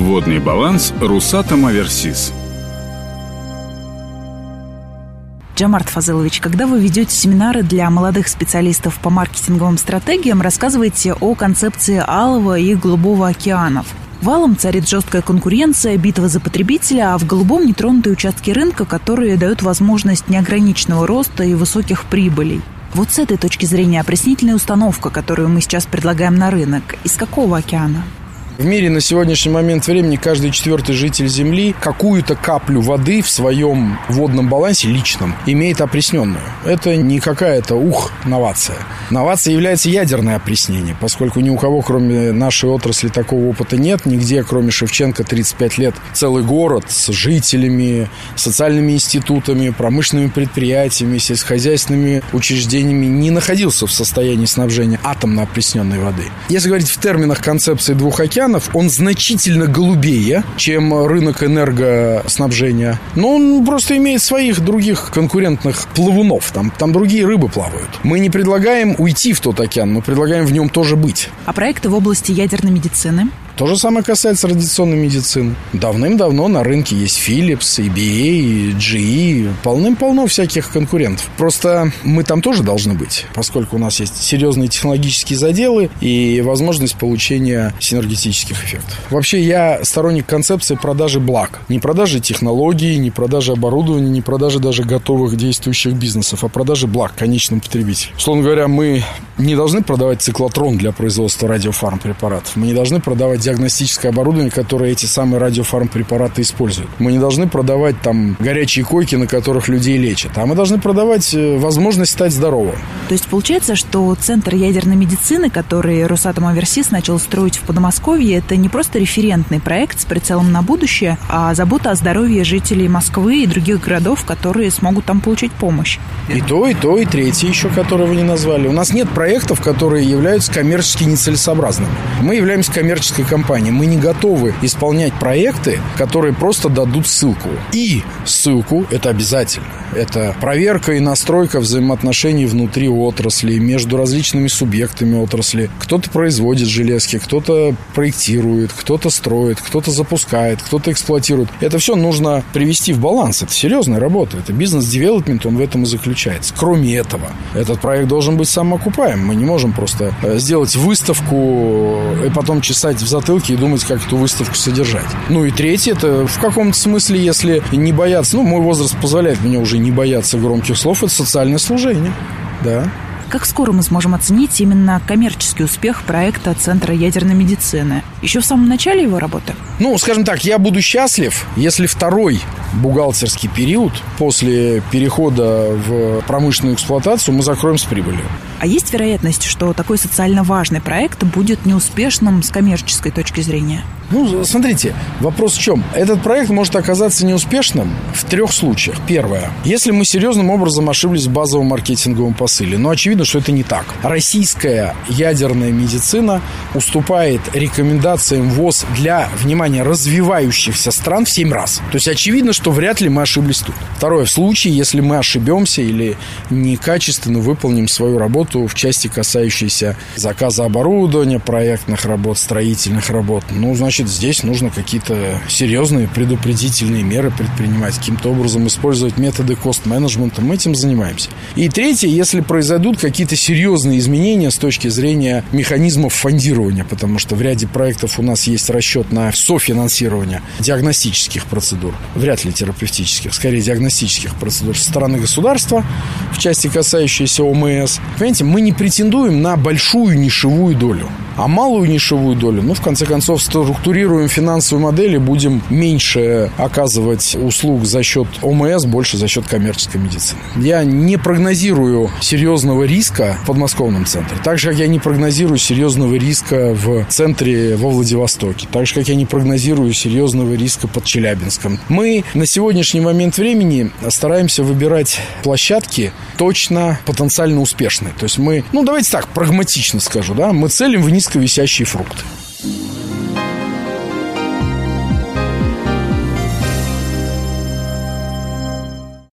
Водный баланс Русатом Аверсис. Джамарт Фазылович, когда вы ведете семинары для молодых специалистов по маркетинговым стратегиям, рассказывайте о концепции алого и голубого океанов. Валом царит жесткая конкуренция, битва за потребителя, а в голубом нетронутые участки рынка, которые дают возможность неограниченного роста и высоких прибылей. Вот с этой точки зрения опреснительная установка, которую мы сейчас предлагаем на рынок, из какого океана? В мире на сегодняшний момент времени каждый четвертый житель Земли какую-то каплю воды в своем водном балансе личном имеет опресненную. Это не какая-то ух новация. Новация является ядерное опреснение, поскольку ни у кого, кроме нашей отрасли, такого опыта нет. Нигде, кроме Шевченко, 35 лет, целый город с жителями, социальными институтами, промышленными предприятиями, сельскохозяйственными учреждениями не находился в состоянии снабжения атомно опресненной воды. Если говорить в терминах концепции двух океанов, океанов, он значительно голубее, чем рынок энергоснабжения. Но он просто имеет своих других конкурентных плавунов. Там, там другие рыбы плавают. Мы не предлагаем уйти в тот океан, мы предлагаем в нем тоже быть. А проекты в области ядерной медицины? То же самое касается радиационной медицины. Давным-давно на рынке есть Philips, EBA, GE, полным-полно всяких конкурентов. Просто мы там тоже должны быть, поскольку у нас есть серьезные технологические заделы и возможность получения синергетических эффектов. Вообще я сторонник концепции продажи благ. Не продажи технологий, не продажи оборудования, не продажи даже готовых действующих бизнесов, а продажи благ конечным потребителям. Условно говоря, мы не должны продавать циклотрон для производства радиофармпрепаратов. Мы не должны продавать диагностическое оборудование, которое эти самые радиофармпрепараты используют. Мы не должны продавать там горячие койки, на которых людей лечат, а мы должны продавать э, возможность стать здоровым. То есть получается, что Центр ядерной медицины, который Росатом Аверсис начал строить в Подмосковье, это не просто референтный проект с прицелом на будущее, а забота о здоровье жителей Москвы и других городов, которые смогут там получить помощь. И то, и то, и третье еще, которое вы не назвали. У нас нет проектов, которые являются коммерчески нецелесообразными. Мы являемся коммерческой компанией. Мы не готовы исполнять проекты, которые просто дадут ссылку. И ссылку – это обязательно. Это проверка и настройка взаимоотношений внутри отрасли, между различными субъектами отрасли. Кто-то производит железки, кто-то проектирует, кто-то строит, кто-то запускает, кто-то эксплуатирует. Это все нужно привести в баланс. Это серьезная работа. Это бизнес-девелопмент, он в этом и заключается. Кроме этого, этот проект должен быть самоокупаем. Мы не можем просто э, сделать выставку и потом чесать в затылке затылке и думать, как эту выставку содержать. Ну и третье, это в каком-то смысле, если не бояться, ну, мой возраст позволяет мне уже не бояться громких слов, это социальное служение. Да. Как скоро мы сможем оценить именно коммерческий успех проекта Центра ядерной медицины? Еще в самом начале его работы? Ну, скажем так, я буду счастлив, если второй бухгалтерский период после перехода в промышленную эксплуатацию мы закроем с прибылью. А есть вероятность, что такой социально важный проект будет неуспешным с коммерческой точки зрения? Ну, смотрите, вопрос в чем? Этот проект может оказаться неуспешным в трех случаях. Первое. Если мы серьезным образом ошиблись в базовом маркетинговом посыле. Но очевидно, что это не так. Российская ядерная медицина уступает рекомендациям ВОЗ для, внимания, развивающихся стран в 7 раз. То есть очевидно, что вряд ли мы ошиблись тут. Второе. В случае, если мы ошибемся или некачественно выполним свою работу в части, касающейся заказа оборудования, проектных работ, строительных работ, ну, значит, здесь нужно какие-то серьезные предупредительные меры предпринимать, каким-то образом использовать методы кост-менеджмента. Мы этим занимаемся. И третье, если произойдут какие-то серьезные изменения с точки зрения механизмов фондирования, потому что в ряде проектов у нас есть расчет на софинансирование диагностических процедур, вряд ли терапевтических, скорее диагностических процедур со стороны государства, в части касающейся ОМС. Понимаете, мы не претендуем на большую нишевую долю. А малую нишевую долю, ну, в конце концов, структурируем финансовые модели, будем меньше оказывать услуг за счет ОМС, больше за счет коммерческой медицины. Я не прогнозирую серьезного риска в подмосковном центре. Так же, как я не прогнозирую серьезного риска в центре во Владивостоке. Так же, как я не прогнозирую серьезного риска под Челябинском. Мы на сегодняшний момент времени стараемся выбирать площадки точно потенциально успешные. То есть мы, ну давайте так, прагматично скажу, да, мы целим в низко висящие фрукты.